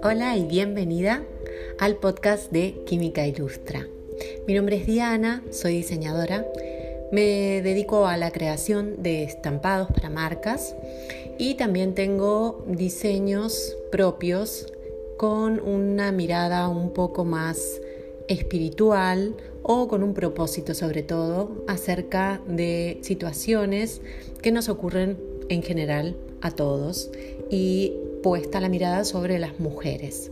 Hola y bienvenida al podcast de Química Ilustra. Mi nombre es Diana, soy diseñadora. Me dedico a la creación de estampados para marcas y también tengo diseños propios con una mirada un poco más espiritual o con un propósito sobre todo acerca de situaciones que nos ocurren en general a todos y puesta la mirada sobre las mujeres.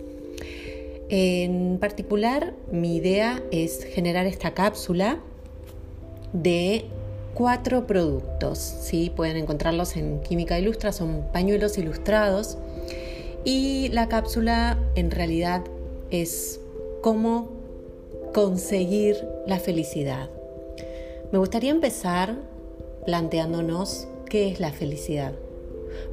En particular, mi idea es generar esta cápsula de cuatro productos. ¿sí? Pueden encontrarlos en Química Ilustra, son pañuelos ilustrados. Y la cápsula en realidad es cómo conseguir la felicidad. Me gustaría empezar planteándonos qué es la felicidad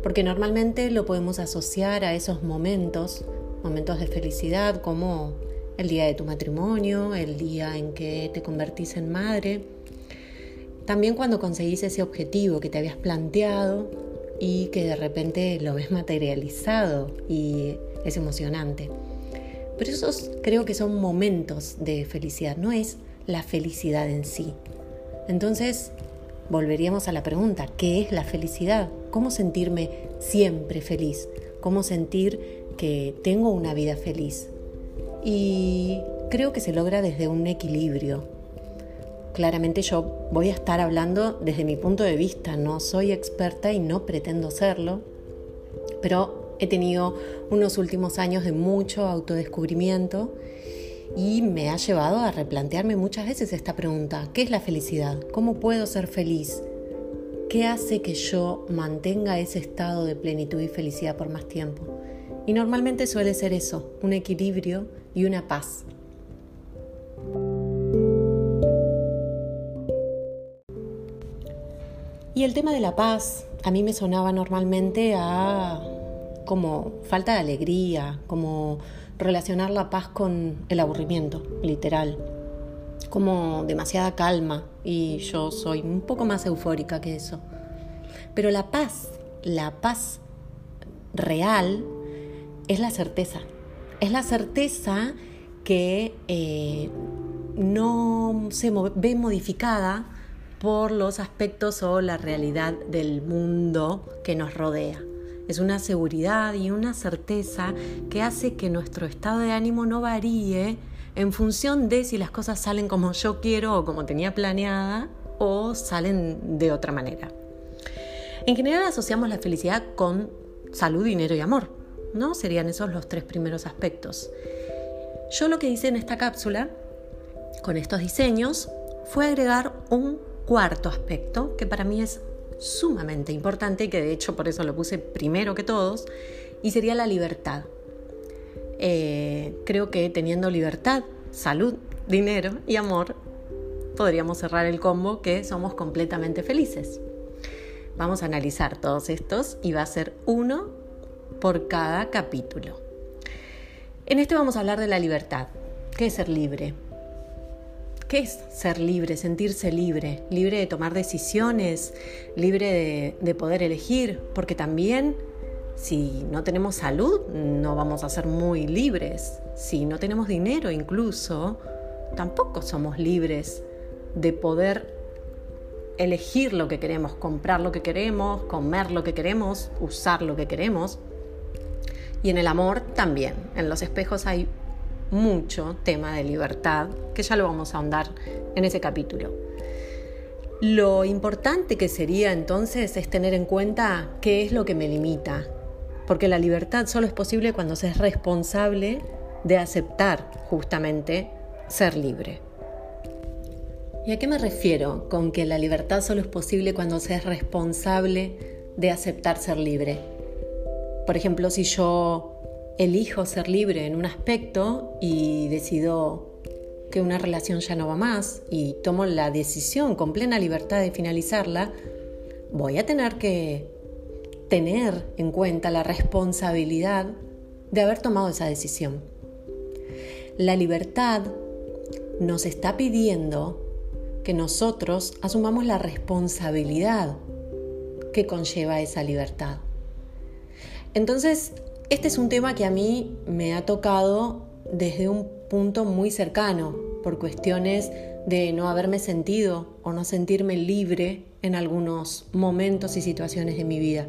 porque normalmente lo podemos asociar a esos momentos, momentos de felicidad como el día de tu matrimonio, el día en que te convertís en madre, también cuando conseguís ese objetivo que te habías planteado y que de repente lo ves materializado y es emocionante. Pero esos creo que son momentos de felicidad, no es la felicidad en sí. Entonces, volveríamos a la pregunta, ¿qué es la felicidad? cómo sentirme siempre feliz, cómo sentir que tengo una vida feliz. Y creo que se logra desde un equilibrio. Claramente yo voy a estar hablando desde mi punto de vista, no soy experta y no pretendo serlo, pero he tenido unos últimos años de mucho autodescubrimiento y me ha llevado a replantearme muchas veces esta pregunta, ¿qué es la felicidad? ¿Cómo puedo ser feliz? ¿Qué hace que yo mantenga ese estado de plenitud y felicidad por más tiempo? Y normalmente suele ser eso, un equilibrio y una paz. Y el tema de la paz a mí me sonaba normalmente a como falta de alegría, como relacionar la paz con el aburrimiento, literal como demasiada calma y yo soy un poco más eufórica que eso. Pero la paz, la paz real es la certeza. Es la certeza que eh, no se ve modificada por los aspectos o la realidad del mundo que nos rodea. Es una seguridad y una certeza que hace que nuestro estado de ánimo no varíe en función de si las cosas salen como yo quiero o como tenía planeada o salen de otra manera. En general asociamos la felicidad con salud, dinero y amor, ¿no? Serían esos los tres primeros aspectos. Yo lo que hice en esta cápsula, con estos diseños, fue agregar un cuarto aspecto que para mí es sumamente importante que de hecho por eso lo puse primero que todos, y sería la libertad. Eh, creo que teniendo libertad, salud, dinero y amor, podríamos cerrar el combo que somos completamente felices. Vamos a analizar todos estos y va a ser uno por cada capítulo. En este vamos a hablar de la libertad. ¿Qué es ser libre? ¿Qué es ser libre, sentirse libre? Libre de tomar decisiones, libre de, de poder elegir, porque también si no tenemos salud, no vamos a ser muy libres. Si no tenemos dinero incluso, tampoco somos libres de poder elegir lo que queremos, comprar lo que queremos, comer lo que queremos, usar lo que queremos. Y en el amor también. En los espejos hay mucho tema de libertad, que ya lo vamos a ahondar en ese capítulo. Lo importante que sería entonces es tener en cuenta qué es lo que me limita, porque la libertad solo es posible cuando se es responsable de aceptar justamente ser libre. ¿Y a qué me refiero con que la libertad solo es posible cuando se es responsable de aceptar ser libre? Por ejemplo, si yo elijo ser libre en un aspecto y decido que una relación ya no va más y tomo la decisión con plena libertad de finalizarla, voy a tener que tener en cuenta la responsabilidad de haber tomado esa decisión. La libertad nos está pidiendo que nosotros asumamos la responsabilidad que conlleva esa libertad. Entonces, Este es un tema que a mí me ha tocado desde un punto muy cercano, por cuestiones de no haberme sentido o no sentirme libre en algunos momentos y situaciones de mi vida.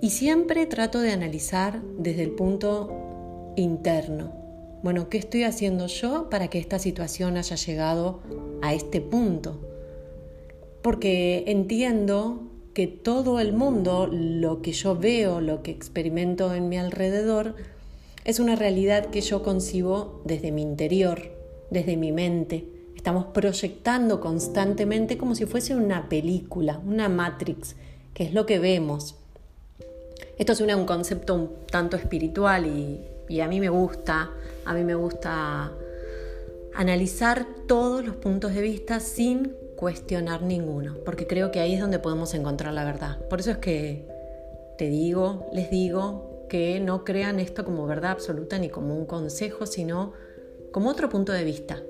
Y siempre trato de analizar desde el punto interno. Bueno, ¿qué estoy haciendo yo para que esta situación haya llegado a este punto? Porque entiendo que todo el mundo, lo que yo veo, lo que experimento en mi alrededor, es una realidad que yo concibo desde mi interior, desde mi mente. Estamos proyectando constantemente como si fuese una película, una Matrix, que es lo que vemos. Esto suena a un concepto un tanto espiritual y, y a mí me gusta, a mí me gusta analizar todos los puntos de vista sin cuestionar ninguno, porque creo que ahí es donde podemos encontrar la verdad. Por eso es que te digo, les digo, que no crean esto como verdad absoluta ni como un consejo, sino como otro punto de vista,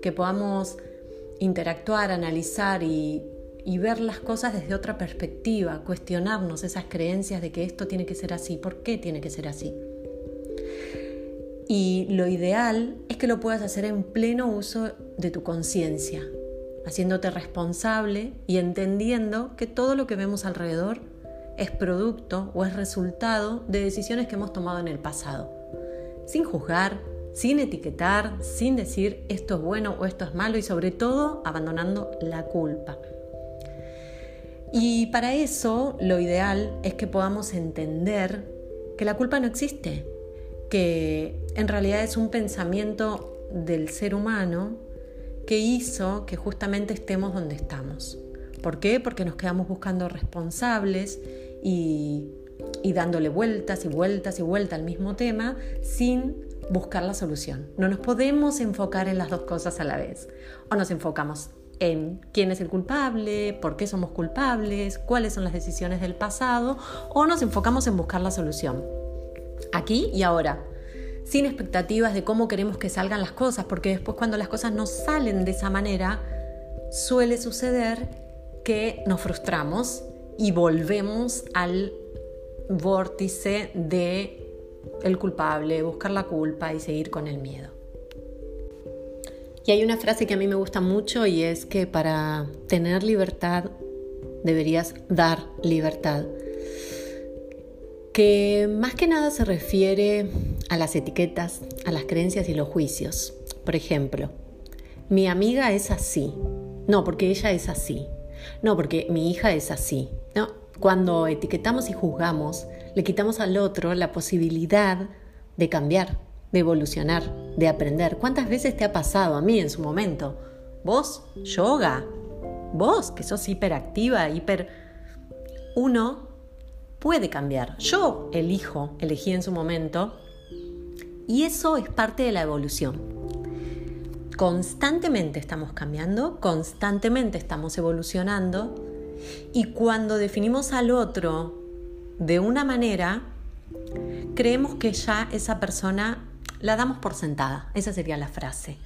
que podamos interactuar, analizar y, y ver las cosas desde otra perspectiva, cuestionarnos esas creencias de que esto tiene que ser así, ¿por qué tiene que ser así? Y lo ideal es que lo puedas hacer en pleno uso de tu conciencia, haciéndote responsable y entendiendo que todo lo que vemos alrededor es producto o es resultado de decisiones que hemos tomado en el pasado, sin juzgar, sin etiquetar, sin decir esto es bueno o esto es malo y sobre todo abandonando la culpa. Y para eso lo ideal es que podamos entender que la culpa no existe, que en realidad es un pensamiento del ser humano que hizo que justamente estemos donde estamos. ¿Por qué? Porque nos quedamos buscando responsables y, dándole vueltas y vueltas y vueltas al mismo tema sin buscar la solución. No nos podemos enfocar en las dos cosas a la vez. O nos enfocamos en quién es el culpable, por qué somos culpables, cuáles son las decisiones del pasado, o nos enfocamos en buscar la solución. Aquí y ahora sin expectativas de cómo queremos que salgan las cosas, porque después cuando las cosas no salen de esa manera, suele suceder que nos frustramos y volvemos al vórtice de el culpable, buscar la culpa y seguir con el miedo. Y hay una frase que a mí me gusta mucho y es que para tener libertad deberías dar libertad que más que nada se refiere a las etiquetas, a las creencias y los juicios. Por ejemplo, mi amiga es así. No, porque ella es así. No, porque mi hija es así. No, cuando etiquetamos y juzgamos, le quitamos al otro la posibilidad de cambiar, de evolucionar, de aprender. ¿Cuántas veces te ha pasado a mí en su momento? Vos, yoga. Vos, que sos hiperactiva, hiper... Uno puede cambiar. Yo elijo, elegí en su momento, y eso es parte de la evolución. Constantemente estamos cambiando, constantemente estamos evolucionando, y cuando definimos al otro de una manera, creemos que ya esa persona la damos por sentada. Esa sería la frase.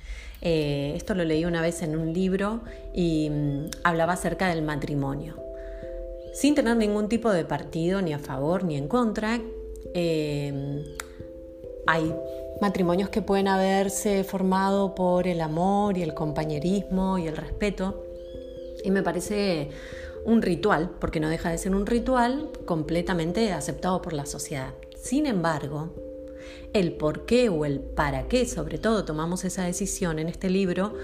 Eh, esto lo leí una vez en un libro y mm, hablaba acerca del matrimonio sin tener ningún tipo de partido ni a favor ni en contra. Eh, hay matrimonios que pueden haberse formado por el amor y el compañerismo y el respeto. Y me parece un ritual, porque no deja de ser un ritual completamente aceptado por la sociedad. Sin embargo, el por qué o el para qué, sobre todo, tomamos esa decisión en este libro,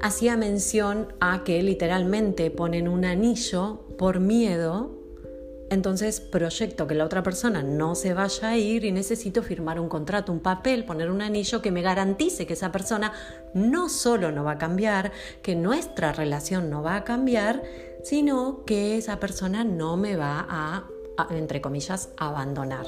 hacía mención a que literalmente ponen un anillo por miedo, entonces proyecto que la otra persona no se vaya a ir y necesito firmar un contrato, un papel, poner un anillo que me garantice que esa persona no solo no va a cambiar, que nuestra relación no va a cambiar, sino que esa persona no me va a, entre comillas, abandonar.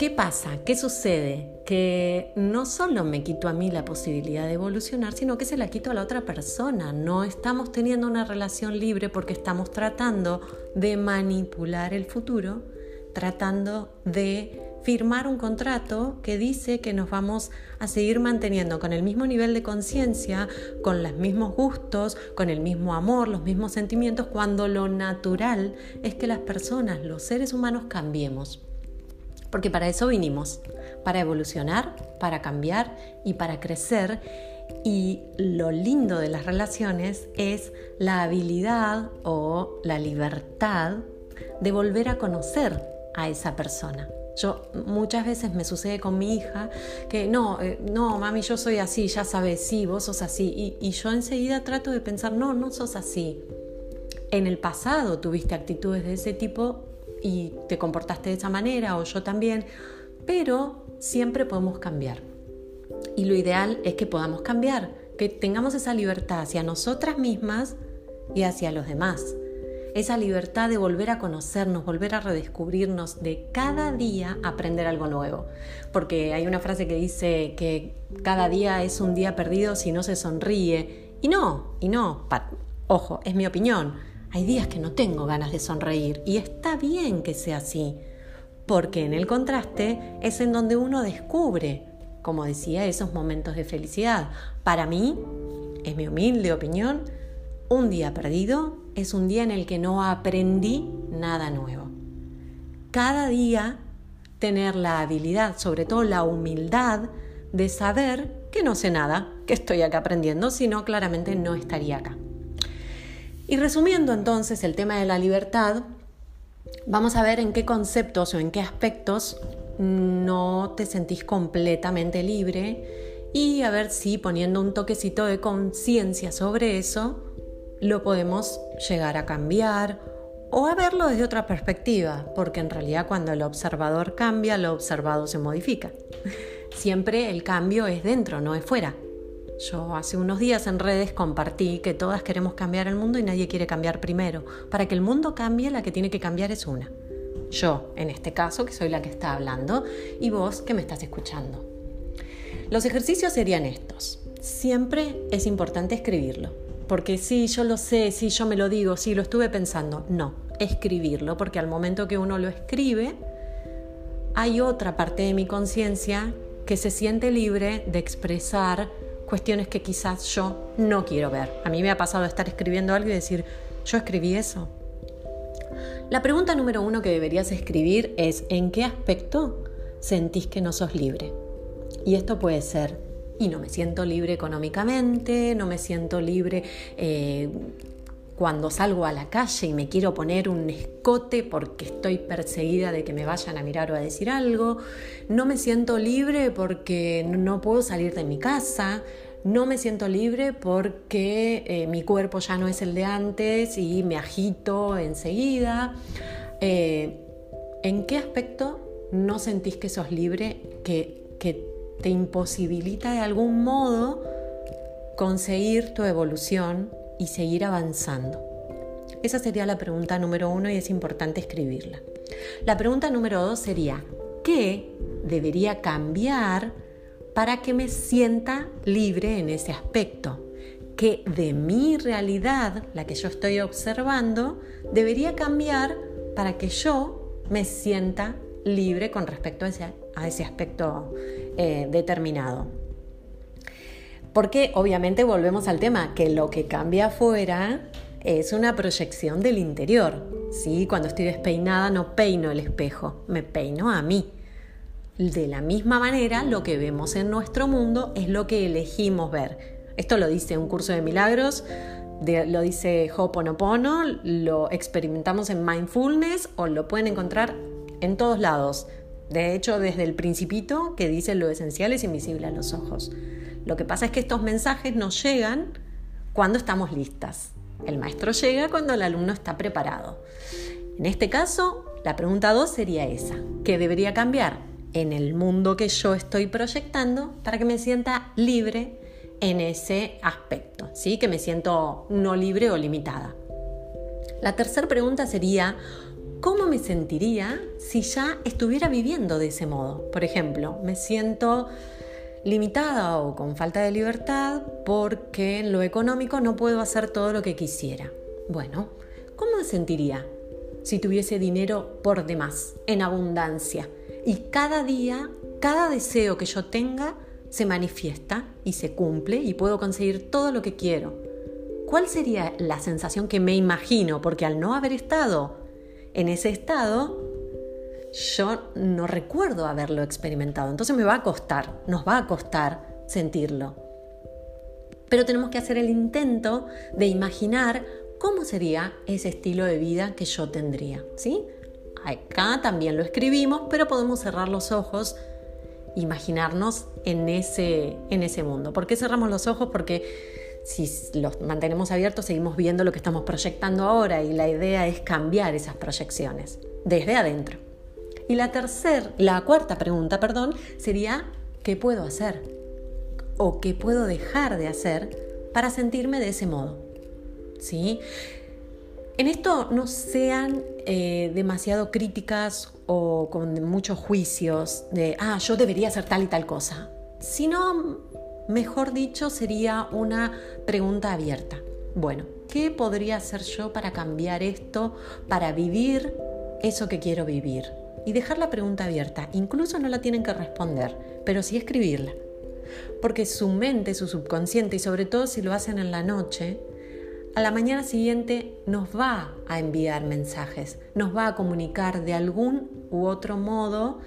¿Qué pasa? ¿Qué sucede? Que no solo me quito a mí la posibilidad de evolucionar, sino que se la quito a la otra persona. No estamos teniendo una relación libre porque estamos tratando de manipular el futuro, tratando de firmar un contrato que dice que nos vamos a seguir manteniendo con el mismo nivel de conciencia, con los mismos gustos, con el mismo amor, los mismos sentimientos, cuando lo natural es que las personas, los seres humanos, cambiemos. Porque para eso vinimos, para evolucionar, para cambiar y para crecer. Y lo lindo de las relaciones es la habilidad o la libertad de volver a conocer a esa persona. Yo muchas veces me sucede con mi hija que no, eh, no, mami, yo soy así, ya sabes, sí, vos sos así. Y, y yo enseguida trato de pensar, no, no sos así. En el pasado tuviste actitudes de ese tipo y te comportaste de esa manera, o yo también, pero siempre podemos cambiar. Y lo ideal es que podamos cambiar, que tengamos esa libertad hacia nosotras mismas y hacia los demás. Esa libertad de volver a conocernos, volver a redescubrirnos, de cada día aprender algo nuevo. Porque hay una frase que dice que cada día es un día perdido si no se sonríe. Y no, y no, ojo, es mi opinión. Hay días que no tengo ganas de sonreír y está bien que sea así, porque en el contraste es en donde uno descubre, como decía, esos momentos de felicidad. Para mí, es mi humilde opinión, un día perdido es un día en el que no aprendí nada nuevo. Cada día tener la habilidad, sobre todo la humildad, de saber que no sé nada, que estoy acá aprendiendo, sino claramente no estaría acá. Y resumiendo entonces el tema de la libertad, vamos a ver en qué conceptos o en qué aspectos no te sentís completamente libre y a ver si poniendo un toquecito de conciencia sobre eso lo podemos llegar a cambiar o a verlo desde otra perspectiva, porque en realidad cuando el observador cambia, lo observado se modifica. Siempre el cambio es dentro, no es fuera. Yo hace unos días en redes compartí que todas queremos cambiar el mundo y nadie quiere cambiar primero. Para que el mundo cambie, la que tiene que cambiar es una. Yo, en este caso, que soy la que está hablando, y vos que me estás escuchando. Los ejercicios serían estos. Siempre es importante escribirlo. Porque sí, yo lo sé, sí, yo me lo digo, sí, lo estuve pensando. No, escribirlo, porque al momento que uno lo escribe, hay otra parte de mi conciencia que se siente libre de expresar cuestiones que quizás yo no quiero ver. A mí me ha pasado estar escribiendo algo y decir, yo escribí eso. La pregunta número uno que deberías escribir es, ¿en qué aspecto sentís que no sos libre? Y esto puede ser, y no me siento libre económicamente, no me siento libre eh, cuando salgo a la calle y me quiero poner un escote porque estoy perseguida de que me vayan a mirar o a decir algo, no me siento libre porque no puedo salir de mi casa, no me siento libre porque eh, mi cuerpo ya no es el de antes y me agito enseguida. Eh, ¿En qué aspecto no sentís que sos libre, que, que te imposibilita de algún modo conseguir tu evolución y seguir avanzando? Esa sería la pregunta número uno y es importante escribirla. La pregunta número dos sería, ¿qué debería cambiar para que me sienta libre en ese aspecto? ¿Qué de mi realidad, la que yo estoy observando, debería cambiar para que yo me sienta libre con respecto a ese, aspecto eh, determinado? Porque obviamente volvemos al tema, que lo que cambia afuera es una proyección del interior. ¿sí? Cuando estoy despeinada no peino el espejo, me peino a mí. De la misma manera, lo que vemos en nuestro mundo es lo que elegimos ver. Esto lo dice un curso de milagros, lo dice Ho'oponopono, lo experimentamos en mindfulness o lo pueden encontrar en todos lados. De hecho, desde el principito que dice lo esencial es invisible a los ojos. Lo que pasa es que estos mensajes nos llegan cuando estamos listas. El maestro llega cuando el alumno está preparado. En este caso, la pregunta 2 sería esa. ¿Qué debería cambiar en el mundo que yo estoy proyectando para que me sienta libre en ese aspecto? ¿sí? Que me siento no libre o limitada. La tercera pregunta sería, ¿cómo me sentiría si ya estuviera viviendo de ese modo? Por ejemplo, me siento limitada o con falta de libertad porque en lo económico no puedo hacer todo lo que quisiera. Bueno, ¿cómo me sentiría si tuviese dinero por demás, en abundancia? Y cada día, cada deseo que yo tenga se manifiesta y se cumple y puedo conseguir todo lo que quiero. ¿Cuál sería la sensación que me imagino? Porque al no haber estado en ese estado, yo no recuerdo haberlo experimentado. Entonces me va a costar, nos va a costar sentirlo. Pero tenemos que hacer el intento de imaginar cómo sería ese estilo de vida que yo tendría. ¿sí? Acá también lo escribimos, pero podemos cerrar los ojos, imaginarnos en ese, en ese mundo. ¿Por qué cerramos los ojos? Porque si los mantenemos abiertos seguimos viendo lo que estamos proyectando ahora y la idea es cambiar esas proyecciones desde adentro. Y la tercera, la cuarta pregunta, perdón, sería ¿qué puedo hacer? ¿O qué puedo dejar de hacer para sentirme de ese modo? ¿Sí? En esto no sean eh, demasiado críticas o con muchos juicios de, ah, yo debería hacer tal y tal cosa, sino, mejor dicho, sería una pregunta abierta. Bueno, ¿qué podría hacer yo para cambiar esto, para vivir eso que quiero vivir? Y dejar la pregunta abierta. Incluso no la tienen que responder, pero sí escribirla. Porque su mente, su subconsciente, y sobre todo si lo hacen en la noche, a la mañana siguiente nos va a enviar mensajes, nos va a comunicar de algún u otro modo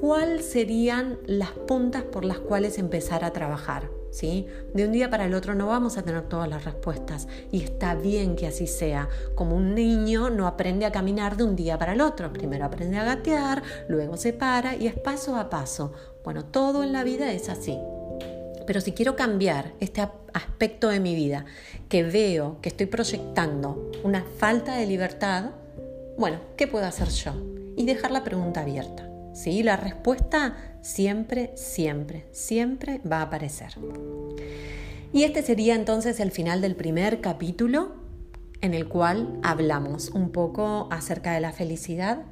cuáles serían las puntas por las cuales empezar a trabajar. ¿Sí? De un día para el otro no vamos a tener todas las respuestas y está bien que así sea. Como un niño no aprende a caminar de un día para el otro. Primero aprende a gatear, luego se para y es paso a paso. Bueno, todo en la vida es así. Pero si quiero cambiar este aspecto de mi vida, que veo que estoy proyectando una falta de libertad, bueno, ¿qué puedo hacer yo? Y dejar la pregunta abierta. ¿sí? La respuesta siempre, siempre, siempre va a aparecer. Y este sería entonces el final del primer capítulo en el cual hablamos un poco acerca de la felicidad,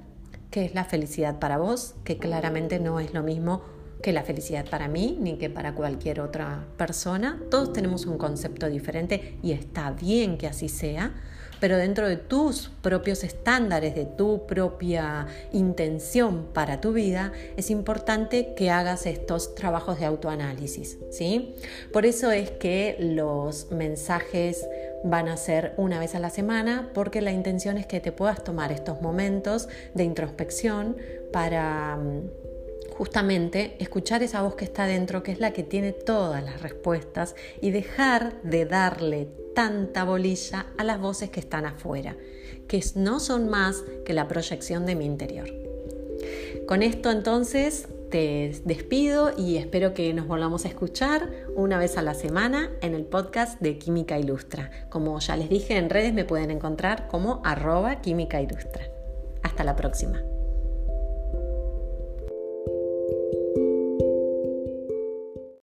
qué es la felicidad para vos, que claramente no es lo mismo que la felicidad para mí ni que para cualquier otra persona. Todos tenemos un concepto diferente y está bien que así sea, pero dentro de tus propios estándares, de tu propia intención para tu vida, es importante que hagas estos trabajos de autoanálisis, ¿sí? Por eso es que los mensajes van a ser una vez a la semana, porque la intención es que te puedas tomar estos momentos de introspección para mm, justamente escuchar esa voz que está dentro, que es la que tiene todas las respuestas, y dejar de darle tanta bolilla a las voces que están afuera, que no son más que la proyección de mi interior. Con esto entonces te despido y espero que nos volvamos a escuchar una vez a la semana en el podcast de Química Ilustra. Como ya les dije en redes me pueden encontrar como arroba Química Ilustra. Hasta la próxima.